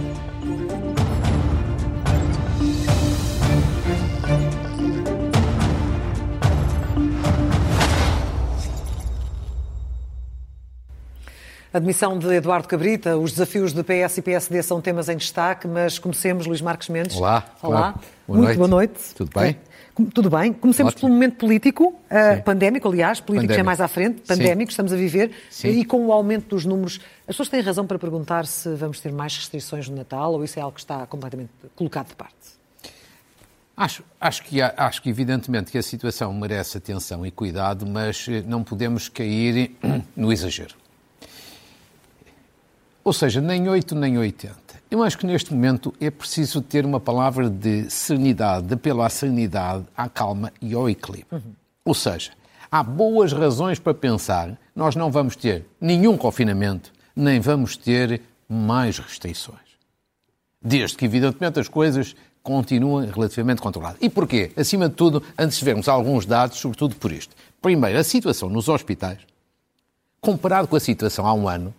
Thank you. A demissão de Eduardo Cabrita, os desafios de PS e PSD são temas em destaque, mas comecemos, Luís Marques Mendes. Olá. Olá. Boa Muito noite. boa noite. Tudo bem? Tudo bem. Comecemos Ótimo. pelo momento político, uh, Sim. pandémico, aliás, político já é mais à frente, Sim. pandémico, estamos a viver, Sim. e com o aumento dos números, as pessoas têm razão para perguntar se vamos ter mais restrições no Natal ou isso é algo que está completamente colocado de parte. Acho, acho, que, acho que, evidentemente, que a situação merece atenção e cuidado, mas eh, não podemos cair no exagero. Ou seja, nem 8 nem 80. Eu acho que neste momento é preciso ter uma palavra de serenidade, de apelo à serenidade, à calma e ao equilíbrio. Ou seja, há boas razões para pensar nós não vamos ter nenhum confinamento, nem vamos ter mais restrições. Desde que, evidentemente, as coisas continuem relativamente controladas. E porquê? Acima de tudo, antes de vermos alguns dados, sobretudo por isto. Primeiro, a situação nos hospitais, comparado com a situação há um ano,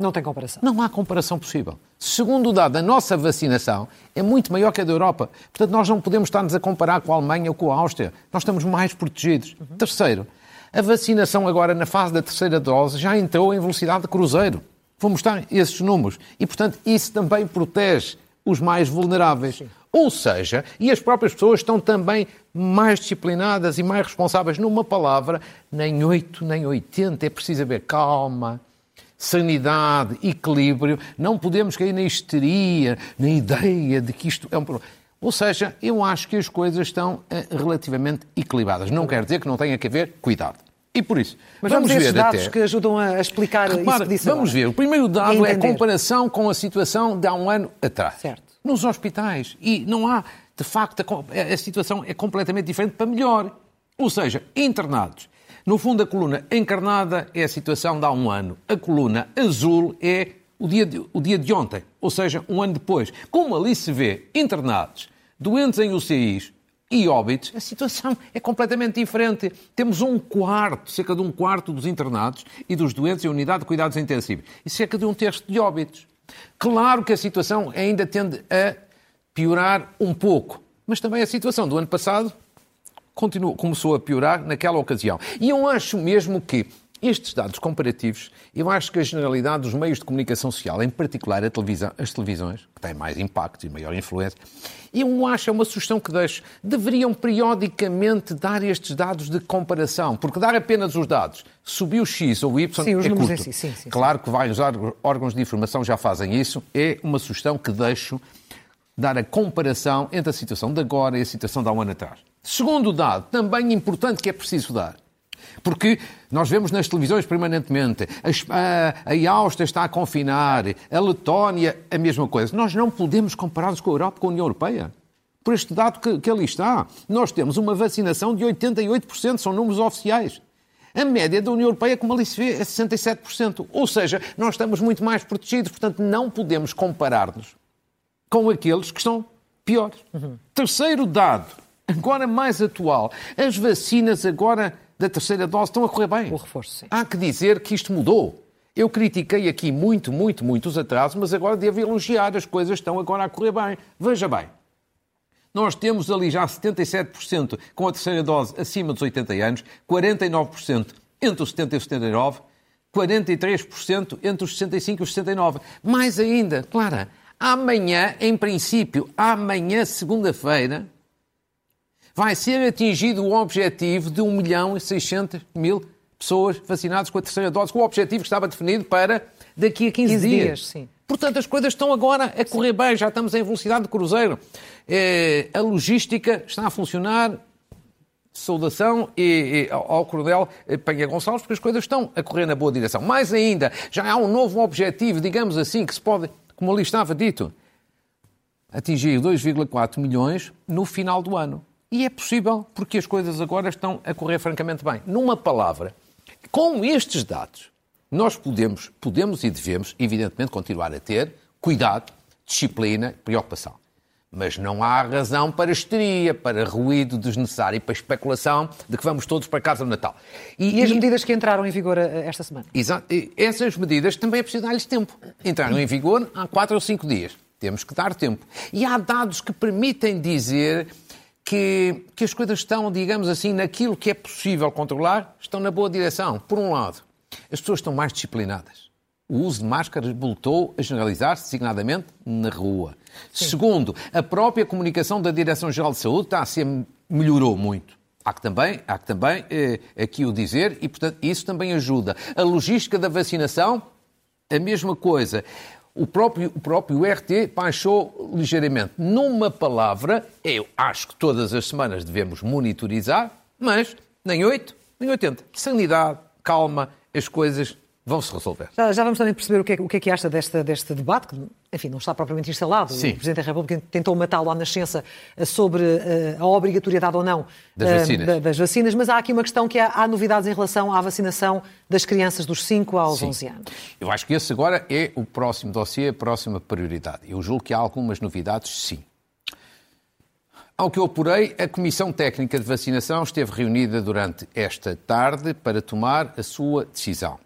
Não tem comparação. não há comparação possível. Segundo o dado, a nossa vacinação é muito maior que a da Europa. Portanto, nós não podemos estar-nos a comparar com a Alemanha ou com a Áustria. Nós estamos mais protegidos. Terceiro, a vacinação agora na fase da terceira dose já entrou em velocidade de cruzeiro. Vou mostrar esses números. E, portanto, isso também protege os mais vulneráveis. Ou seja, e as próprias pessoas estão também mais disciplinadas e mais responsáveis. Numa palavra, nem 8 nem 80. É preciso haver calma, sanidade, equilíbrio, não podemos cair na histeria, na ideia de que isto é um problema. Ou seja, eu acho que as coisas estão eh, relativamente equilibradas. Não quer dizer que não tenha que haver cuidado. E por isso, Mas vamos, vamos ver dados até... que ajudam a explicar Repara, isso que disse vamos agora. ver. O primeiro dado é a comparação com a situação de há um ano atrás. Certo. Nos hospitais. E não há, de facto, a, a situação é completamente diferente para melhor. Ou seja, internados. No fundo, a coluna encarnada é a situação de há um ano. A coluna azul é o dia de, o dia de ontem. Ou seja, um ano depois. Como ali se vê internados, doentes em UCIs, e óbitos, a situação é completamente diferente. Temos um quarto, cerca de um quarto dos internados e dos doentes em unidade de cuidados intensivos e cerca de um terço de óbitos. Claro que a situação ainda tende a piorar um pouco, mas também a situação do ano passado continuou, começou a piorar naquela ocasião. E eu acho mesmo que estes dados comparativos, eu acho que a generalidade dos meios de comunicação social, em particular a televisão, as televisões, que têm mais impacto e maior influência, eu acho, é uma sugestão que deixo, deveriam periodicamente dar estes dados de comparação, porque dar apenas os dados, subiu X ou Y, Sim, os é curto. si, sim, sim, sim. Claro que vários órg- órgãos de informação já fazem isso, é uma sugestão que deixo dar a comparação entre a situação de agora e a situação de há um ano atrás. Segundo dado, também importante que é preciso dar, porque nós vemos nas televisões permanentemente, a, a, Áustria está a confinar, a Letónia, a mesma coisa. Nós não podemos comparar-nos com a Europa, com a União Europeia. Por este dado que, que ali está. Nós temos uma vacinação de 88%, são números oficiais. A média da União Europeia, como ali se vê, é 67%. Ou seja, nós estamos muito mais protegidos, portanto, não podemos comparar-nos com aqueles que estão piores. Terceiro dado, agora mais atual, as vacinas agora da terceira dose estão a correr bem. O reforço, sim. Há que dizer que isto mudou. Eu critiquei aqui muito, muito, muito os atrasos, mas agora devo elogiar, as coisas estão agora a correr bem. Veja bem, nós temos ali já 77% com a terceira dose acima dos 80 anos, 49% entre os 70 e os 79, 43% entre os 65 e os 69. Mais ainda, Clara, amanhã, em princípio, amanhã, segunda-feira, vai ser atingido o objetivo de 1 milhão e 600 mil pessoas vacinadas com a terceira dose, com o objetivo que estava definido para daqui a 15, 15 dias. dias, sim. Portanto, as coisas estão agora a correr bem, já estamos em velocidade de cruzeiro. Eh, a logística está a funcionar. Saudação e, e ao Coronel eh, Penha Gonçalves, porque as coisas estão a correr na boa direção. Mais ainda, já há um novo objetivo, digamos assim, que se pode, como ali estava dito, atingir 2,4 milhões no final do ano. E é possível, porque as coisas agora estão a correr francamente bem. Numa palavra, com estes dados, nós podemos, podemos e devemos, evidentemente, continuar a ter cuidado, disciplina, preocupação. Mas não há razão para histeria, para ruído desnecessário e para especulação de que vamos todos para casa no Natal. E as medidas que entraram em vigor eh, esta semana? Exato. E Essas medidas também é preciso dar-lhes tempo. Entraram em vigor há quatro ou cinco dias. Temos que dar tempo. E há dados que permitem dizer que, que as coisas estão, digamos assim, naquilo que é possível controlar, estão na boa direção. Por um lado, as pessoas estão mais disciplinadas. O uso de máscaras voltou a generalizar-se, designadamente na rua. Sim. Segundo, a própria comunicação da Direção-Geral de Saúde está a ser, melhorou muito. Há que também, há que também eh, aqui o dizer e, portanto, isso também ajuda. A logística da vacinação, a mesma coisa. O próprio, o próprio RT baixou ligeiramente. Numa palavra, eu acho que todas as semanas devemos monitorizar, mas nem 8, nem 80. Sanidade, calma, as coisas vão se resolver. Já, já, vamos também perceber o que, é, o que é que acha desta, deste debate, que, enfim, não está propriamente instalado. Sim. O Presidente da República tentou matá-lo à nascença eh, sobre uh, a obrigatoriedade ou não das, uh, vacinas. Da, das, vacinas. mas há aqui uma questão que há, há, novidades em relação à vacinação das crianças dos 5 aos Sim. 11 anos. Eu acho que esse agora é o próximo dossiê, a próxima prioridade. Eu julgo que há algumas novidades, sim. Ao que eu apurei, a Comissão Técnica de Vacinação esteve reunida durante esta tarde para tomar a sua decisão.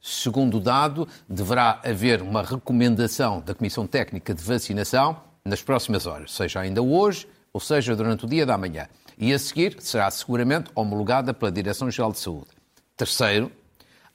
Segundo dado, deverá haver uma recomendação da Comissão Técnica de Vacinação nas próximas horas, seja ainda hoje ou seja durante o dia da manhã. E a seguir será seguramente homologada pela Direção-Geral de Saúde. Terceiro,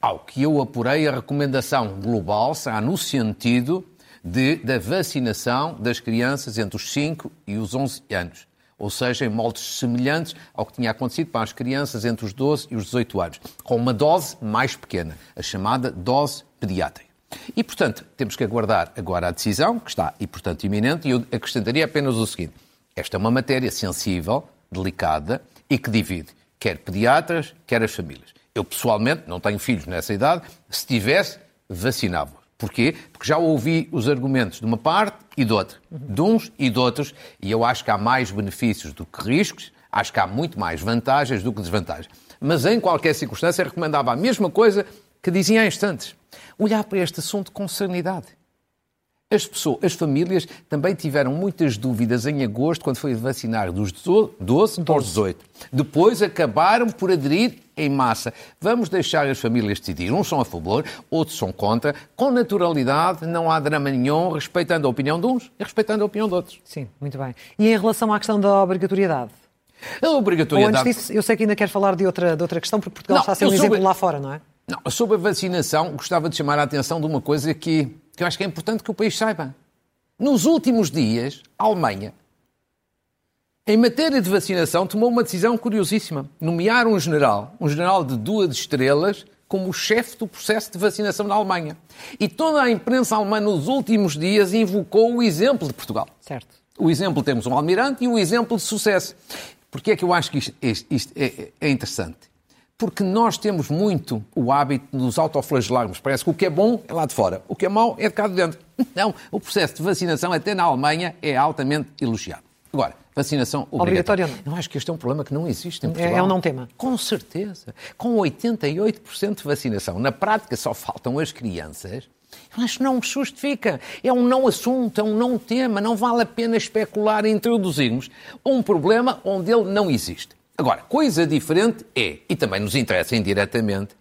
ao que eu apurei, a recomendação global será no sentido de, da vacinação das crianças entre os 5 e os 11 anos ou seja, em moldes semelhantes ao que tinha acontecido para as crianças entre os 12 e os 18 anos, com uma dose mais pequena, a chamada dose pediátrica. E, portanto, temos que aguardar agora a decisão, que está, e, portanto, iminente, e eu acrescentaria apenas o seguinte: esta é uma matéria sensível, delicada e que divide quer pediatras, quer as famílias. Eu, pessoalmente, não tenho filhos nessa idade, se tivesse, vacinava. Porquê? Porque já ouvi os argumentos de uma parte e de outra, de uns e de outros, e eu acho que há mais benefícios do que riscos, acho que há muito mais vantagens do que desvantagens. Mas em qualquer circunstância recomendava a mesma coisa que dizia há instantes. Olhar para este assunto com serenidade. As pessoas, as famílias também tiveram muitas dúvidas em agosto, quando foi vacinar dos 12 aos 18. Depois acabaram por aderir em massa. Vamos deixar as famílias decidir. Uns são a favor, outros são contra. Com naturalidade, não há drama nenhum, respeitando a opinião de uns e respeitando a opinião de outros. Sim, muito bem. E em relação à questão da obrigatoriedade? A obrigatoriedade. Ou antes disso, eu sei que ainda quer falar de outra, de outra questão, porque Portugal não, está a ser um exemplo lá fora, não é? Não, sobre a vacinação, gostava de chamar a atenção de uma coisa que que eu acho que é importante que o país saiba. Nos últimos dias, a Alemanha, em matéria de vacinação, tomou uma decisão curiosíssima: nomear um general, um general de duas estrelas, como o chefe do processo de vacinação na Alemanha. E toda a imprensa alemã nos últimos dias invocou o exemplo de Portugal. Certo. O exemplo temos um almirante e o exemplo de sucesso. Porquê é que eu acho que isto, isto é, é interessante? Porque nós temos muito o hábito de nos autoflagelarmos. Parece que o que é bom é lá de fora, o que é mau é de cá de dentro. Não, o processo de vacinação, até na Alemanha, é altamente elogiado. Agora, vacinação obrigatória. obrigatória Eu acho que este é um problema que não existe em Portugal. É, é um não tema. Com certeza. Com 88% de vacinação. Na prática só faltam as crianças. Eu acho que não justifica. É um não assunto, é um não tema. Não vale a pena especular e introduzirmos um problema onde ele não existe. Agora, coisa diferente é, e também nos interessa indiretamente,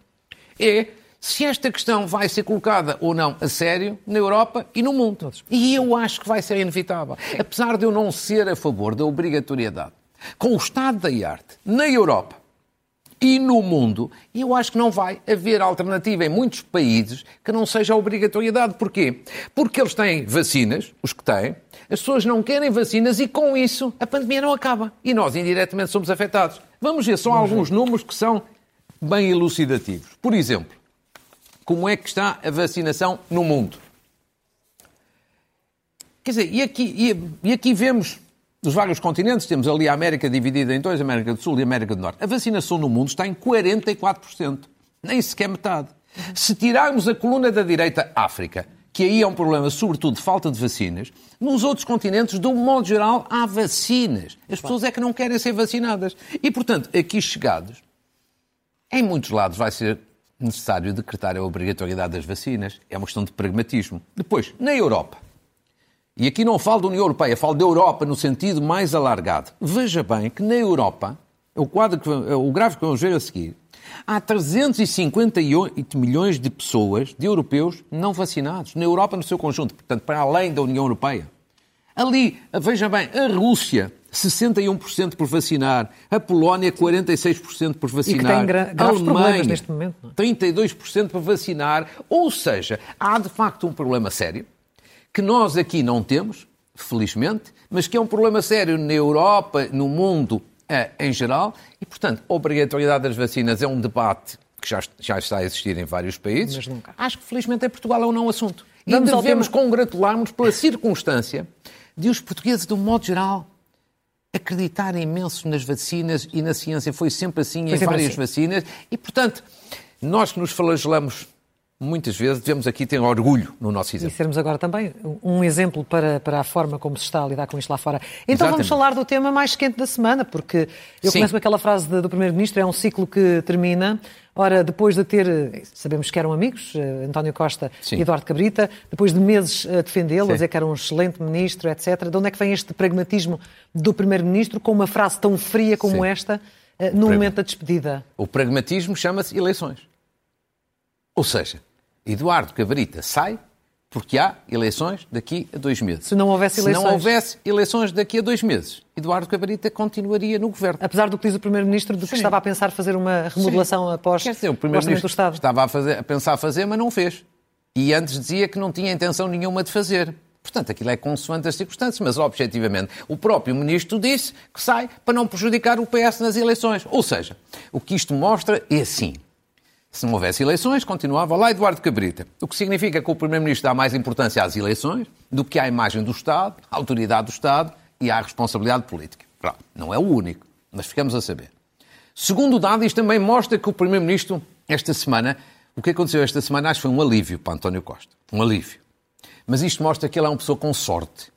é se esta questão vai ser colocada ou não a sério na Europa e no mundo. E eu acho que vai ser inevitável. Apesar de eu não ser a favor da obrigatoriedade, com o estado da arte na Europa e no mundo, eu acho que não vai haver alternativa em muitos países que não seja a obrigatoriedade. Porquê? Porque eles têm vacinas, os que têm, as pessoas não querem vacinas e com isso a pandemia não acaba. E nós indiretamente somos afetados. Vamos ver só alguns números que são bem elucidativos. Por exemplo, como é que está a vacinação no mundo? Quer dizer, e aqui, e, e aqui vemos dos vários continentes, temos ali a América dividida em dois, América do Sul e América do Norte. A vacinação no mundo está em 44%, nem sequer metade. Se tirarmos a coluna da direita, África, que aí é um problema, sobretudo, de falta de vacinas, nos outros continentes, de um modo geral, há vacinas. As pessoas é que não querem ser vacinadas. E, portanto, aqui chegados, em muitos lados vai ser necessário decretar a obrigatoriedade das vacinas. É uma questão de pragmatismo. Depois, na Europa, e aqui não falo da União Europeia, falo da Europa no sentido mais alargado. Veja bem que na Europa, o, quadro que, o gráfico que vamos ver a seguir, há 358 milhões de pessoas, de europeus, não vacinados, na Europa no seu conjunto, portanto, para além da União Europeia. Ali, veja bem, a Rússia 61% por vacinar, a Polónia 46% por vacinar, a Alemanha neste momento, não? 32% por vacinar, ou seja, há de facto um problema sério que nós aqui não temos, felizmente, mas que é um problema sério na Europa, no mundo eh, em geral, e portanto a obrigatoriedade das vacinas é um debate que já, já está a existir em vários países. Acho que felizmente em Portugal é um não assunto. Vamos e devemos congratular-nos pela circunstância de os portugueses, de um modo geral, acreditar imenso nas vacinas e na ciência. Foi sempre assim foi em várias assim. vacinas. E, portanto, nós que nos flagelamos muitas vezes, devemos aqui ter orgulho no nosso exemplo. E sermos agora também um exemplo para, para a forma como se está a lidar com isto lá fora. Então Exatamente. vamos falar do tema mais quente da semana, porque eu Sim. começo com aquela frase do Primeiro-Ministro, é um ciclo que termina. Ora, depois de ter, sabemos que eram amigos, eh, António Costa Sim. e Eduardo Cabrita, depois de meses a defendê-lo, a dizer que era um excelente ministro, etc., de onde é que vem este pragmatismo do Primeiro-Ministro com uma frase tão fria como Sim. esta eh, no momento da despedida? O pragmatismo chama-se eleições. Ou seja, Eduardo Cabrita sai porque há eleições daqui a dois meses. Se não houvesse eleições. Se não houvesse eleições daqui a dois meses, Eduardo Cabrita continuaria no governo. Apesar do que diz o Primeiro-Ministro, de que Sim. estava a pensar fazer uma remodelação Sim. após Quer dizer, o Primeiro-Ministro estava a, fazer, a pensar fazer, mas não fez. E antes dizia que não tinha intenção nenhuma de fazer. Portanto, aquilo é consoante as circunstâncias, mas objetivamente o próprio Ministro disse que sai para não prejudicar o PS nas eleições. Ou seja, o que isto mostra é assim. Se não houvesse eleições, continuava lá Eduardo Cabrita. O que significa que o Primeiro-Ministro dá mais importância às eleições do que à imagem do Estado, à autoridade do Estado e à responsabilidade política. Claro, não é o único, mas ficamos a saber. Segundo dado, isto também mostra que o Primeiro-Ministro, esta semana, o que aconteceu esta semana, acho que foi um alívio para António Costa. Um alívio. Mas isto mostra que ele é uma pessoa com sorte.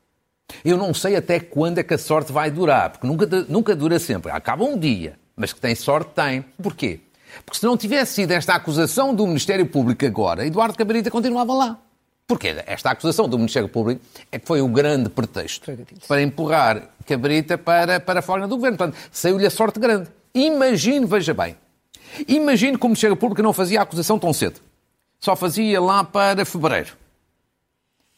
Eu não sei até quando é que a sorte vai durar, porque nunca, nunca dura sempre. Acaba um dia, mas que tem sorte, tem. Porquê? Porque se não tivesse sido esta acusação do Ministério Público agora, Eduardo Cabrita continuava lá. Porque esta acusação do Ministério Público é que foi o grande pretexto para empurrar Cabrita para, para fora do governo. Portanto, saiu-lhe a sorte grande. Imagine, veja bem, imagine que o Ministério Público não fazia a acusação tão cedo. Só fazia lá para fevereiro.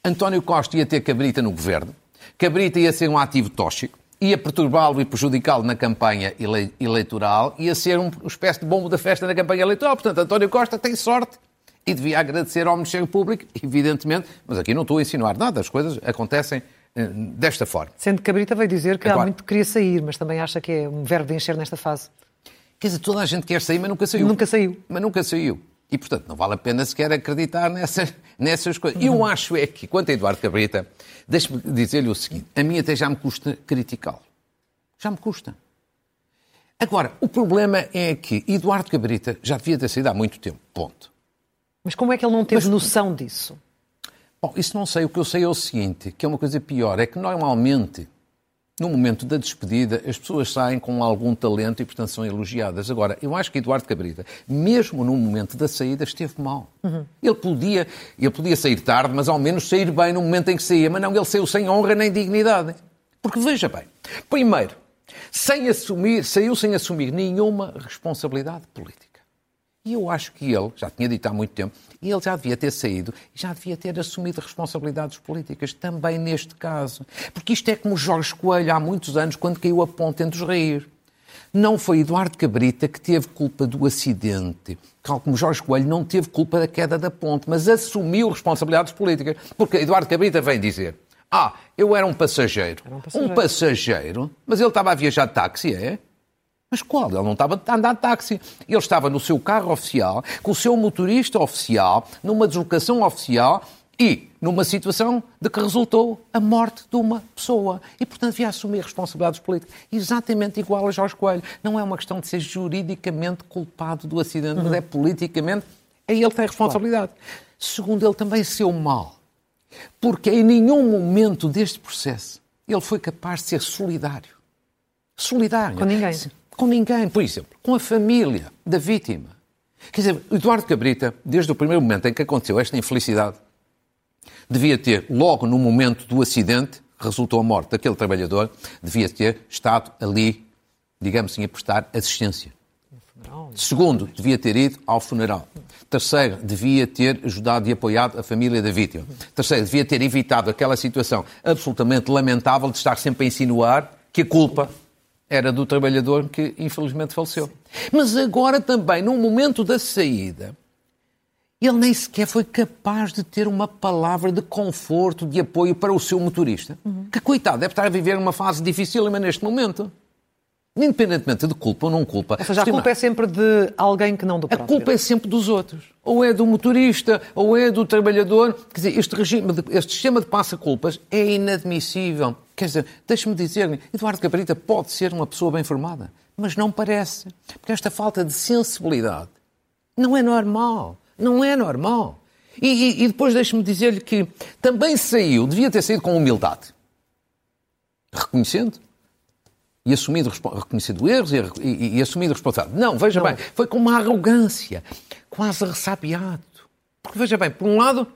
António Costa ia ter Cabrita no governo. Cabrita ia ser um ativo tóxico ia perturbá-lo e prejudicá-lo na campanha ele eleitoral, ia ser uma espécie de bombo da festa na campanha eleitoral. Portanto, António Costa tem sorte e devia agradecer ao Ministério Público, evidentemente, mas aqui não estou a insinuar nada, as coisas acontecem eh, desta forma. Sendo que Cabrita veio dizer que Agora, há muito queria sair, mas também acha que é um verbo de encher nesta fase. Quer dizer, toda a gente quer sair, mas nunca saiu. Nunca saiu. Mas nunca saiu. E, portanto, não vale a pena sequer acreditar nessas, nessas coisas. Eu acho é que, quanto a Eduardo Cabrita, deixe-me dizer-lhe o seguinte: a mim até já me custa criticá-lo. Já me custa. Agora, o problema é que Eduardo Cabrita já devia ter saído há muito tempo. Ponto. Mas como é que ele não teve Mas, noção disso? Bom, isso não sei. O que eu sei é o seguinte: que é uma coisa pior. É que normalmente no momento da despedida, as pessoas saem com algum talento e, portanto, são elogiadas. Agora, eu acho que Eduardo Cabrita, mesmo no momento da saída, esteve mal. Uhum. Ele, podia, ele podia sair tarde, mas ao menos sair bem no momento em que saía. Mas não, ele saiu sem honra nem dignidade. Porque, veja bem, primeiro, sem assumir, saiu sem assumir nenhuma responsabilidade política. E eu acho que ele, já tinha dito há muito tempo, ele já devia ter saído e já devia ter assumido responsabilidades políticas, também neste caso. Porque isto é como Jorge Coelho há muitos anos, quando caiu a ponte entre os rios. Não foi Eduardo Cabrita que teve culpa do acidente. Tal como Jorge Coelho não teve culpa da queda da ponte, mas assumiu responsabilidades políticas. Porque Eduardo Cabrita vem dizer: Ah, eu era um passageiro. Era um passageiro. Um passageiro, mas ele estava a viajar de táxi, é? Mas qual? Ele não estava a andar de táxi. Ele estava no seu carro oficial, com o seu motorista oficial, numa deslocação oficial e numa situação de que resultou a morte de uma pessoa. E, portanto, devia assumir responsabilidades políticas. Exatamente igual a Jorge Coelho. Não é uma questão de ser juridicamente culpado do acidente, uhum. mas é politicamente. É ele tem responsabilidade. Claro. Segundo, ele também seu mal. Porque em nenhum momento deste processo ele foi capaz de ser solidário. Solidário. Com ninguém com ninguém, por exemplo, com a família da vítima. Quer dizer, Eduardo Cabrita, desde o primeiro momento em que aconteceu esta infelicidade, devia ter, logo no momento do acidente, resultou a morte daquele trabalhador, devia ter estado ali, digamos assim, a prestar assistência. Segundo, devia ter ido ao funeral. Terceiro, devia ter ajudado e apoiado a família da vítima. Terceiro, devia ter evitado aquela situação absolutamente lamentável de estar sempre a insinuar que a culpa era do trabalhador que infelizmente faleceu. Mas agora também, no momento da saída, ele nem sequer foi capaz de ter uma palavra de conforto, de apoio para o seu motorista. Uhum. Que, coitado, deve estar a viver uma fase difícil neste momento. Independentemente de culpa ou não culpa. Ou seja, a culpa é sempre de alguém que não do próprio. A culpa é sempre dos outros. Ou é do motorista, ou é do trabalhador. Quer dizer, este, regime de, este sistema de passa-culpas é inadmissível. Quer dizer, deixe-me dizer Eduardo Cabrita pode ser uma pessoa bem formada, mas não parece. Porque esta falta de sensibilidade não é normal. Não é normal. E, e, e depois deixe-me dizer-lhe que também saiu, devia ter saído com humildade. Reconhecendo e assumindo, reconhecido erros e, e, e responsabilidade. Não, veja não. bem, foi com uma arrogância, quase ressabiado. Porque veja bem, por um lado,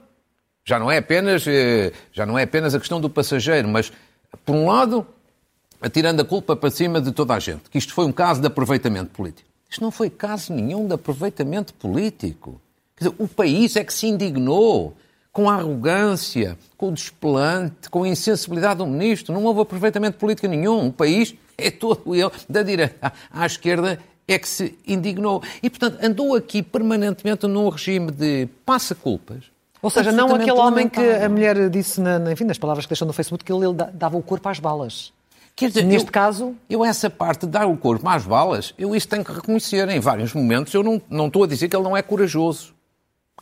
já não é apenas, eh, já não é apenas a questão do passageiro, mas por um lado, atirando a culpa para cima de toda a gente, que isto foi um caso de aproveitamento político. Isto não foi caso nenhum de aproveitamento político. Quer dizer, o país é que se indignou com a arrogância, com o desplante, com a insensibilidade do ministro. Não houve aproveitamento político nenhum. O país é todo ele, da direita à esquerda, é que se indignou. E, portanto, andou aqui permanentemente num regime de passa-culpas. Ou seja, não aquele homem que a mulher disse, na, enfim, nas palavras que deixou no Facebook, que ele dava o corpo às balas. Quer dizer, Neste eu, caso. Eu, essa parte de dar o corpo às balas, eu isso tenho que reconhecer. Em vários momentos, eu não, não estou a dizer que ele não é corajoso.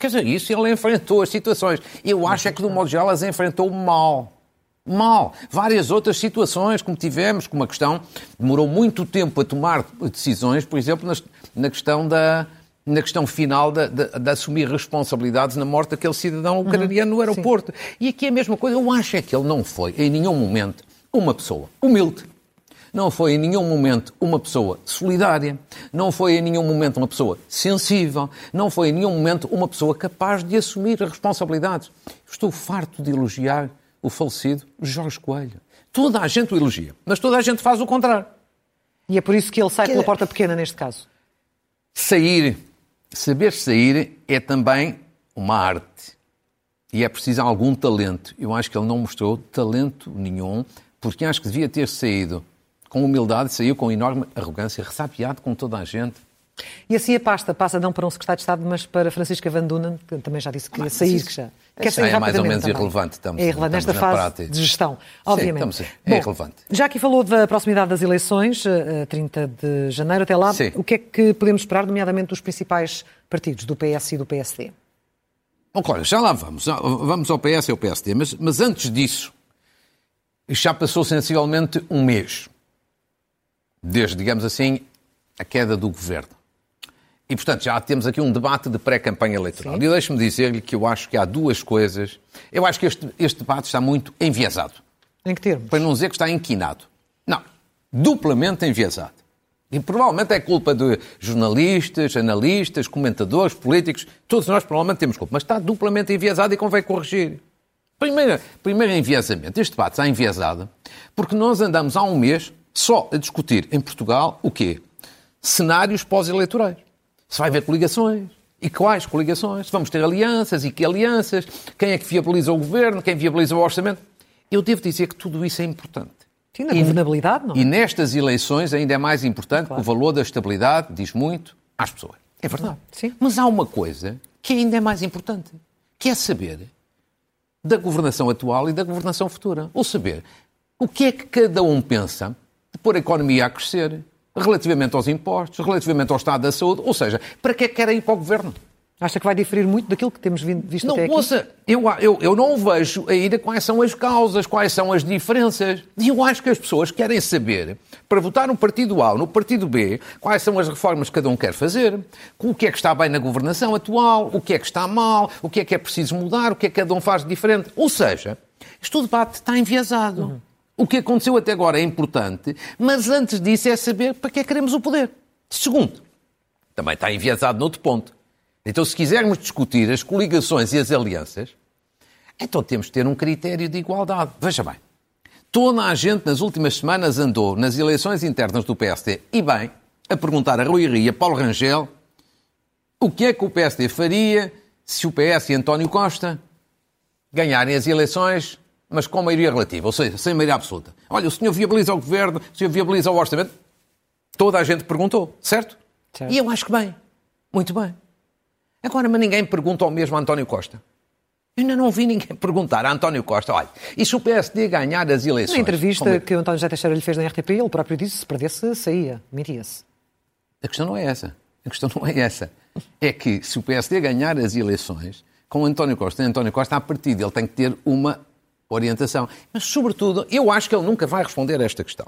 Quer dizer, isso ele enfrentou as situações. Eu acho é que, do modo geral, as enfrentou mal mal. Várias outras situações, como tivemos, como a questão, demorou muito tempo a tomar decisões, por exemplo, na questão da, na questão final de, de, de, assumir responsabilidades na morte daquele cidadão uhum. ucraniano uhum. no aeroporto. Sim. E aqui é a mesma coisa. Eu acho é que ele não foi, em nenhum momento, uma pessoa humilde. Não foi em nenhum momento uma pessoa solidária, não foi em nenhum momento uma pessoa sensível, não foi em nenhum momento uma pessoa capaz de assumir as responsabilidades. Estou farto de elogiar o falecido Jorge Coelho. Toda a gente o elogia, mas toda a gente faz o contrário. E é por isso que ele sai que... pela porta pequena neste caso. Sair, saber sair é também uma arte. E é preciso algum talento. Eu acho que ele não mostrou talento nenhum, porque acho que devia ter saído com humildade, saiu com enorme arrogância, ressabiado com toda a gente. E assim a pasta passa não para um secretário de Estado, mas para Francisca Van Dunen, que também já disse que ia sair, que já Quer sair é mais ou menos também. irrelevante. Estamos, é irrelevante nesta fase prática. de gestão, obviamente. Sim, estamos, é Bom, irrelevante. Já aqui falou da proximidade das eleições, 30 eh, de janeiro, até lá, Sim. o que é que podemos esperar, nomeadamente dos principais partidos, do PS e do PSD? Bom, claro, já lá vamos. Vamos ao PS e ao PSD, mas, mas antes disso, já passou sensivelmente um mês, desde, digamos assim, a queda do governo. E, portanto, já temos aqui um debate de pré-campanha eleitoral. Sim. E deixe-me dizer-lhe que eu acho que há duas coisas. Eu acho que este, este debate está muito enviesado. Em que termos? Para não dizer que está inquinado. Não, duplamente enviesado. E provavelmente é culpa de jornalistas, analistas, comentadores, políticos. Todos nós provavelmente temos culpa. Mas está duplamente enviesado e convém corrigir. Primeiro, primeiro enviesamento. Este debate está enviesado porque nós andamos há um mês só a discutir em Portugal o quê? Cenários pós-eleitorais. Se vai haver coligações. E quais coligações? Vamos ter alianças e que alianças? Quem é que viabiliza o governo? Quem viabiliza o orçamento? Eu devo dizer que tudo isso é importante. Sim, na governabilidade, não é? E nestas eleições ainda é mais importante claro. que o valor da estabilidade diz muito às pessoas. É verdade. Sim. Mas há uma coisa que ainda é mais importante, que é saber da governação atual e da governação futura. Ou saber o que é que cada um pensa de pôr a economia a crescer, relativamente aos impostos, relativamente ao estado da saúde, ou seja, para que é que querem ir para o governo? Acha que vai diferir muito daquilo que temos visto não, até aqui? Ouça, eu, eu, eu não vejo ainda quais são as causas, quais são as diferenças. E eu acho que as pessoas querem saber, para votar no partido A ou no partido B, quais são as reformas que cada um quer fazer, o que é que está bem na governação atual, o que é que está mal, o que é que é preciso mudar, o que é que cada um faz de diferente. Ou seja, este debate está enviesado. Uhum. O que aconteceu até agora é importante, mas antes disso é saber para que é que queremos o poder. Segundo, também está enviesado noutro ponto. Então, se quisermos discutir as coligações e as alianças, então temos de ter um critério de igualdade. Veja bem, toda a gente nas últimas semanas andou nas eleições internas do PSD, e bem, a perguntar a Rui Rio e a Paulo Rangel o que é que o PSD faria se o PS e António Costa ganharem as eleições, mas com maioria relativa, ou seja, sem maioria absoluta. Olha, o senhor viabiliza o governo, o senhor viabiliza o orçamento. Toda a gente perguntou, certo? certo. E eu acho que bem, muito bem. Agora, mas ninguém pergunta ao mesmo António Costa. Eu ainda não vi ninguém perguntar a António Costa, olha, e se o PSD ganhar as eleições? Na entrevista é? que o António José Teixeira lhe fez na RTP, ele próprio disse que se perdesse, saía, mentia-se. A questão não é essa. A questão não é essa. É que se o PSD ganhar as eleições, com António Costa, António Costa, a partir dele tem que ter uma orientação. Mas, sobretudo, eu acho que ele nunca vai responder a esta questão.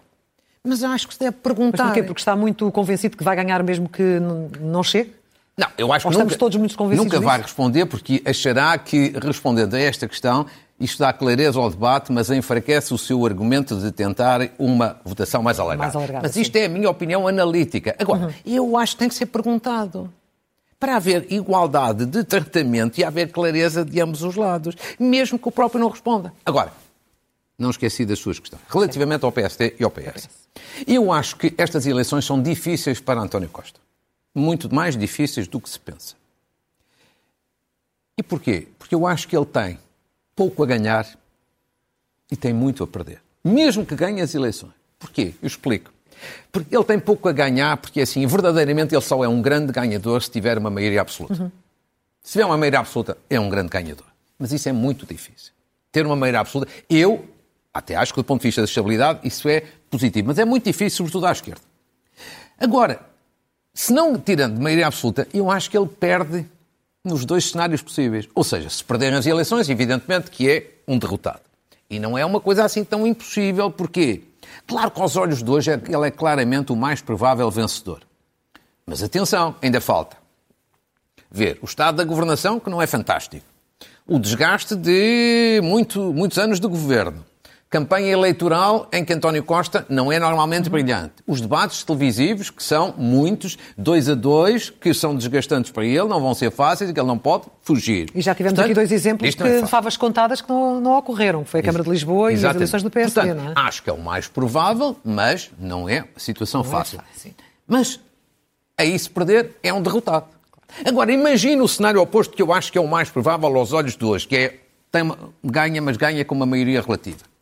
Mas acho que se deve perguntar. Mas porquê? Porque está muito convencido que vai ganhar mesmo que não chegue? Não, eu acho Ou que estamos nunca, todos muito convencidos nunca vai responder, porque achará que, respondendo a esta questão, isto dá clareza ao debate, mas enfraquece o seu argumento de tentar uma votação mais alargada. Mais alargada mas isto sim. é a minha opinião analítica. Agora, uhum. eu acho que tem que ser perguntado para haver igualdade de tratamento e haver clareza de ambos os lados, mesmo que o próprio não responda. Agora, não esqueci das suas questões. Relativamente ao PSD e ao PS. Eu acho que estas eleições são difíceis para António Costa. Muito mais difíceis do que se pensa. E porquê? Porque eu acho que ele tem pouco a ganhar e tem muito a perder. Mesmo que ganhe as eleições. Porquê? Eu explico. Porque ele tem pouco a ganhar, porque assim, verdadeiramente ele só é um grande ganhador se tiver uma maioria absoluta. Uhum. Se tiver uma maioria absoluta, é um grande ganhador. Mas isso é muito difícil. Ter uma maioria absoluta, eu até acho que do ponto de vista da estabilidade isso é positivo, mas é muito difícil, sobretudo à esquerda. Agora, se não tirando de maioria absoluta, eu acho que ele perde nos dois cenários possíveis. Ou seja, se perderem as eleições, evidentemente que é um derrotado. E não é uma coisa assim tão impossível, porquê? Claro que aos olhos de hoje é ele é claramente o mais provável vencedor. Mas atenção, ainda falta ver o estado da governação, que não é fantástico. O desgaste de muito, muitos anos de governo campanha eleitoral em que António Costa não é normalmente brilhante. Os debates televisivos, que são muitos, dois a dois, que são desgastantes para ele, não vão ser fáceis e que ele não pode fugir. E já tivemos Portanto, aqui dois exemplos de é favas contadas que não, não ocorreram. Foi a Câmara de Lisboa Exatamente. e as eleições do PSD, Portanto, não é? Acho que é o mais provável, mas não é situação não fácil. É fácil. Mas aí se perder é um derrotado. Agora, imagine o cenário oposto que eu acho que é o mais provável aos olhos de hoje, que é tem, ganha, mas ganha com uma maioria relativa.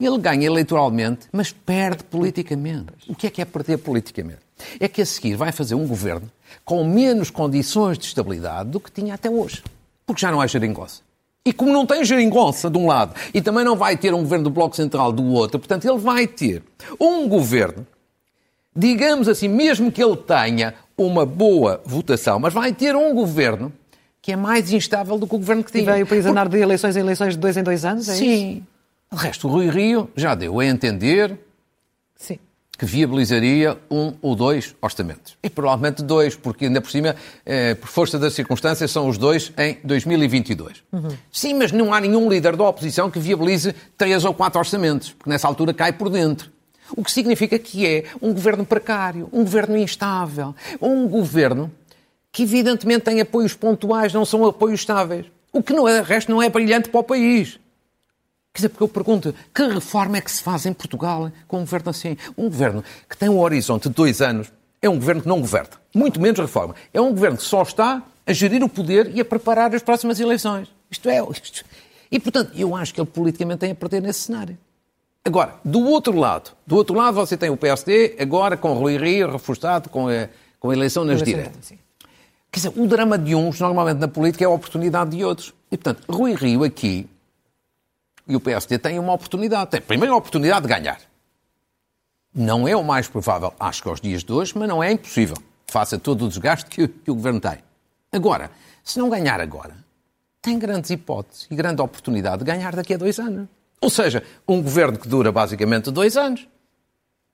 Ele ganha eleitoralmente, mas perde politicamente. O que é que é perder politicamente? É que a seguir vai fazer um governo com menos condições de estabilidade do que tinha até hoje. Porque já não há geringonça. E como não tem geringonça de um lado e também não vai ter um governo do Bloco Central do outro, portanto, ele vai ter um governo, digamos assim, mesmo que ele tenha uma boa votação, mas vai ter um governo que é mais instável do que o governo que tinha. E veio o país andar de eleições em eleições de dois em dois anos, é Sim. Isso? O resto, o Rui Rio já deu a entender Sim. que viabilizaria um ou dois orçamentos. E provavelmente dois, porque ainda por cima, eh, por força das circunstâncias, são os dois em 2022. Uhum. Sim, mas não há nenhum líder da oposição que viabilize três ou quatro orçamentos, porque nessa altura cai por dentro. O que significa que é um governo precário, um governo instável, um governo que evidentemente tem apoios pontuais, não são apoios estáveis. O que não é, resto não é brilhante para o país. Quer dizer, porque eu pergunto, que reforma é que se faz em Portugal com um governo assim? Um governo que tem um horizonte de dois anos é um governo que não governa. Muito menos reforma. É um governo que só está a gerir o poder e a preparar as próximas eleições. Isto é. Isto... E, portanto, eu acho que ele politicamente tem a perder nesse cenário. Agora, do outro lado, do outro lado você tem o PSD, agora com Rui Rio reforçado com a, com a eleição nas diretas. Quer dizer, o drama de uns, normalmente na política, é a oportunidade de outros. E, portanto, Rui Rio aqui e o PSD tem uma oportunidade. Tem a oportunidade de ganhar. Não é o mais provável, acho que aos dias de hoje, mas não é impossível. Faça todo o desgaste que, que o Governo tem. Agora, se não ganhar agora, tem grandes hipóteses e grande oportunidade de ganhar daqui a dois anos. Ou seja, um governo que dura basicamente dois anos.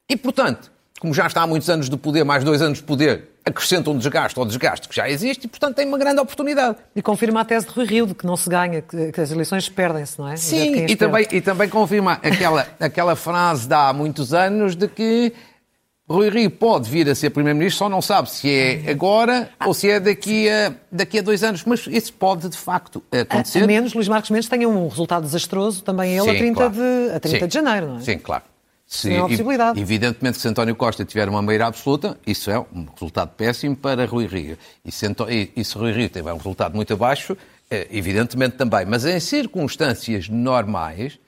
E, portanto, como já está há muitos anos de poder, mais dois anos de poder, acrescenta um desgaste ao desgaste que já existe e, portanto, tem uma grande oportunidade. E confirma a tese de Rui Rio, de que não se ganha, que, as eleições perdem-se, não é? Sim, e também, e também confirma aquela, aquela frase de há muitos anos de que Rui Rio pode vir a ser Primeiro-Ministro, só não sabe se é agora ou se é daqui a, daqui a dois anos. Mas isso pode, de facto, acontecer. A, a menos Luís Marcos Mendes tenha um resultado desastroso, também ele, Sim, a 30, claro. de, a 30 de janeiro, não é? Sim, claro. Se, é uma possibilidade. Evidentemente se António Costa tiver uma maioria absoluta, isso é um resultado péssimo para Rui Rio. E se, e se Rui Rio tiver um resultado muito abaixo, é, evidentemente também. Mas em circunstâncias normais,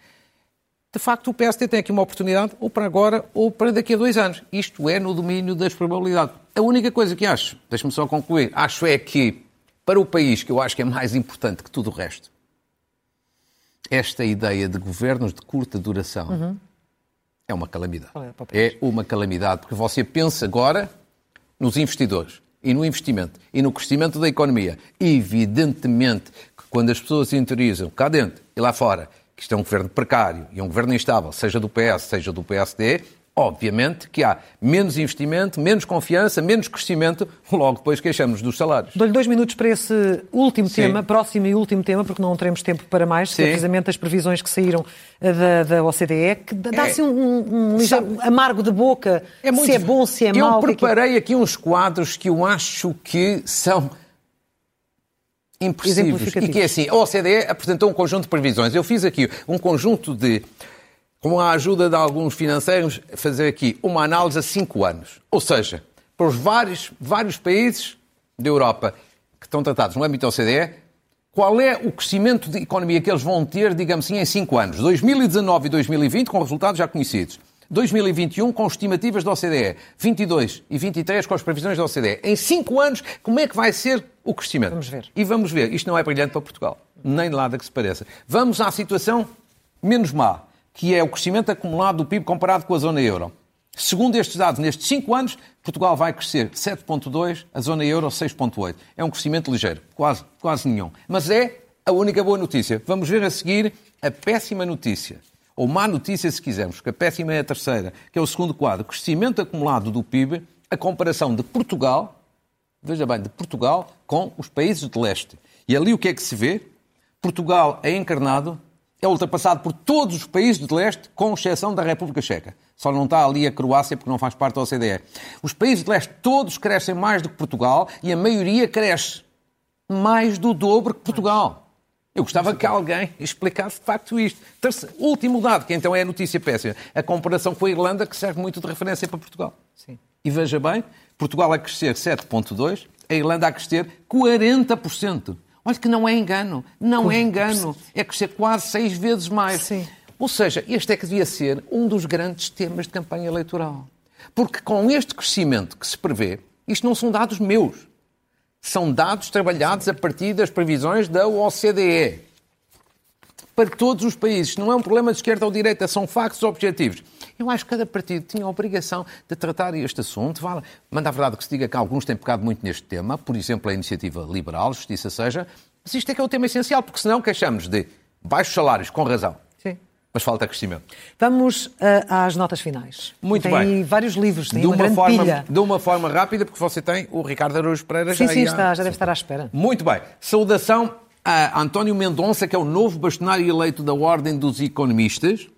de facto o PSD tem aqui uma oportunidade ou para agora ou para daqui a dois anos. Isto é no domínio das probabilidades. A única coisa que acho, deixe-me só concluir, acho é que para o país, que eu acho que é mais importante que tudo o resto, esta ideia de governos de curta duração uhum. É uma calamidade. É, é uma calamidade, porque você pensa agora nos investidores e no investimento e no crescimento da economia. Evidentemente que quando as pessoas se interiorizam cá dentro e lá fora que isto é um governo precário e um governo instável, seja do PS, seja do PSD, obviamente que há menos investimento, menos confiança, menos crescimento, logo depois queixamos dos salários. Dou-lhe dois minutos para esse último Sim. tema, próximo e último tema, porque não teremos tempo para mais, que é precisamente as previsões que saíram eh, da, da OCDE, que dá-se é, um, um, ligeiro amargo de boca, é muito, se é bom, se é eu mau. Eu preparei é aqui uns quadros que eu acho que são impressivos. E que é assim, a OCDE apresentou um conjunto de previsões. Eu fiz aqui um conjunto de com a ajuda de alguns financeiros, fazer aqui uma análise a cinco anos. Ou seja, para os vários, vários países da Europa que estão tratados no âmbito da OCDE, qual é o crescimento de economia que eles vão ter, digamos assim, em cinco anos? 2019 e 2020, com resultados já conhecidos. 2021 com estimativas da OCDE, 22 e 23 com as previsões da OCDE. Em cinco anos, como é que vai ser o crescimento? Vamos ver. E vamos ver. Isto não é brilhante para Portugal, nem de nada que se pareça. Vamos à situação menos má que é o crescimento acumulado do PIB comparado com a zona euro. Segundo estes dados, nestes 5 anos, Portugal vai crescer 7,2, a zona euro 6,8. É um crescimento ligeiro, quase, quase nenhum. Mas é a única boa notícia. Vamos ver a seguir a péssima notícia. Ou má notícia, se quisermos, porque a péssima é a terceira, que é o segundo quadro. Crescimento acumulado do PIB, a comparação de Portugal, veja bem, de Portugal com os países de leste. E ali o que é que se vê? Portugal é encarnado é ultrapassado por todos os países de leste, com exceção da República Checa. Só não está ali a Croácia porque não faz parte da OCDE. Os países de leste todos crescem mais do que Portugal e a maioria cresce mais do dobro que Portugal. Eu gostava que alguém explicasse de facto isto. Terceiro, último dado, que então é a notícia péssima. A comparação com a Irlanda, que serve muito de referência para Portugal. Sim. E veja bem, Portugal a crescer 7,2%, a Irlanda a crescer 40%. Olha que não é engano, não é engano. É crescer quase seis vezes mais. Sim. Ou seja, este é que devia ser um dos grandes temas de campanha eleitoral. Porque com este crescimento que se prevê, isto não são dados meus. São dados trabalhados a partir das previsões da OCDE. Para todos os países. Não é um problema de esquerda ou direita, são factos objetivos. Eu acho que cada partido tinha a obrigação de tratar este assunto. Vale. Manda a verdade que se diga que alguns têm pecado muito neste tema, por exemplo, a iniciativa liberal, justiça seja, mas isto é que é o tema essencial, porque senão queixamos de baixos salários, com razão. Sim. Mas falta crescimento. Vamos uh, às notas finais. Muito tem bem. Tem vários livros, tem de uma, uma forma, pilha. De uma forma rápida, porque você tem o Ricardo Araújo Pereira sim, já Sim, sim, está, já deve estar à espera. Muito bem. Saudação a António Mendonça, que é o novo bastonário eleito da Ordem dos Economistas.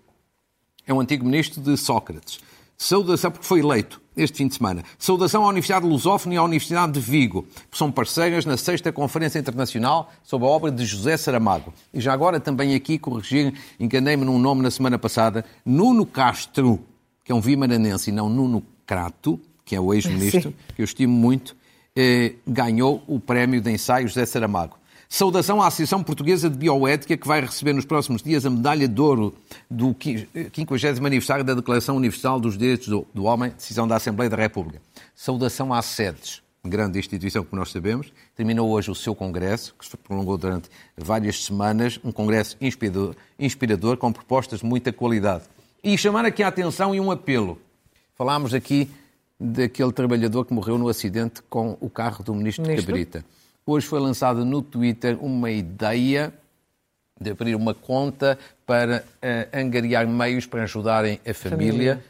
É um antigo ministro de Sócrates. Saudação, porque foi eleito este fim de semana. Saudação à Universidade Lusófona e à Universidade de Vigo, que são parceiras na sexta Conferência Internacional sobre a obra de José Saramago. E já agora também aqui corrigir, enganei-me num nome na semana passada, Nuno Castro, que é um vimaranense e não Nuno Crato, que é o ex-ministro, que eu estimo muito, eh, ganhou o prémio de ensaio José Saramago. Saudação à Associação Portuguesa de Bioética, que vai receber nos próximos dias a medalha de ouro do 50 aniversário da Declaração Universal dos Direitos do Homem, decisão da Assembleia da República. Saudação à SEDES, grande instituição que nós sabemos. Terminou hoje o seu congresso, que se prolongou durante várias semanas, um congresso inspirador, inspirador com propostas de muita qualidade. E chamar aqui a atenção e um apelo. Falámos aqui daquele trabalhador que morreu no acidente com o carro do ministro, ministro? Cabrita. Hoje foi lançada no Twitter uma ideia de abrir uma conta para uh, angariar meios para ajudarem a família. família.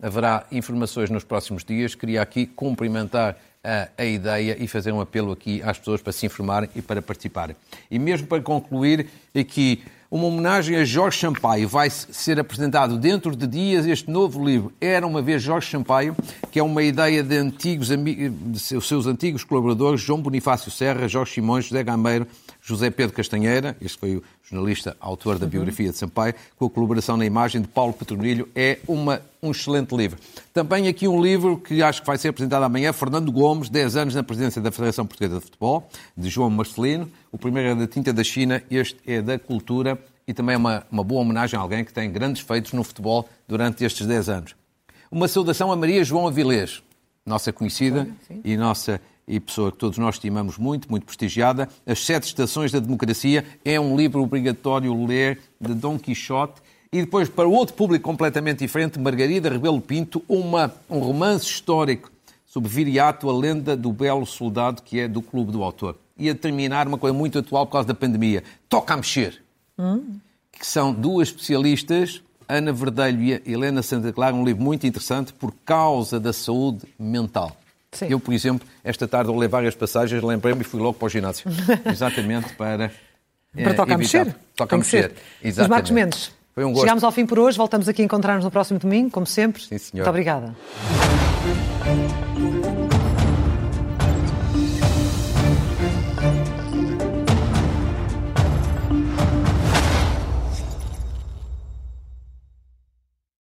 Haverá informações nos próximos dias. Queria aqui cumprimentar a, a, ideia e fazer um apelo aqui às pessoas para se informarem e para participarem. E mesmo para concluir aqui, uma homenagem a Jorge Sampaio. Vai ser apresentado dentro de dias este novo livro, Era uma vez Jorge Sampaio, que é uma ideia de antigos de seus antigos colaboradores, João Bonifácio Serra, Jorge Simões, José Gameiro, José Pedro Castanheira, este foi o jornalista, autor da biografia de Sampaio, com a colaboração na imagem de Paulo Petronilho. É uma, um excelente livro. Também aqui um livro que acho que vai ser apresentado amanhã, Fernando Gomes, 10 anos na presidência da Federação Portuguesa de Futebol, de João Marcelino. O primeiro é da Tinta da China, este é da Cultura e também é uma, uma boa homenagem a alguém que tem grandes feitos no futebol durante estes 10 anos. Uma saudação a Maria João Avilés, nossa conhecida sim, e nossa e pessoa que todos nós estimamos muito, muito prestigiada. As Sete Estações da Democracia é um livro obrigatório ler de Dom Quixote. E depois, para outro público completamente diferente, Margarida Rebelo Pinto, uma, um romance histórico sobre Viriato, a lenda do belo soldado, que é do Clube do Autor. E a terminar uma coisa muito atual por causa da pandemia. Toca a mexer. Hum. Que são duas especialistas, Ana Verdelho e Helena Santa Clara, um livro muito interessante por causa da saúde mental. Sim. Eu, por exemplo, esta tarde leio várias passagens, lembrei-me e fui logo para o ginásio. Exatamente para. para tocar mexer? Toca a mexer. Exatamente. Marcos Mendes. Foi um gosto. Chegámos ao fim por hoje, voltamos aqui a encontrar-nos no próximo domingo, como sempre. Sim, senhor. Muito obrigada.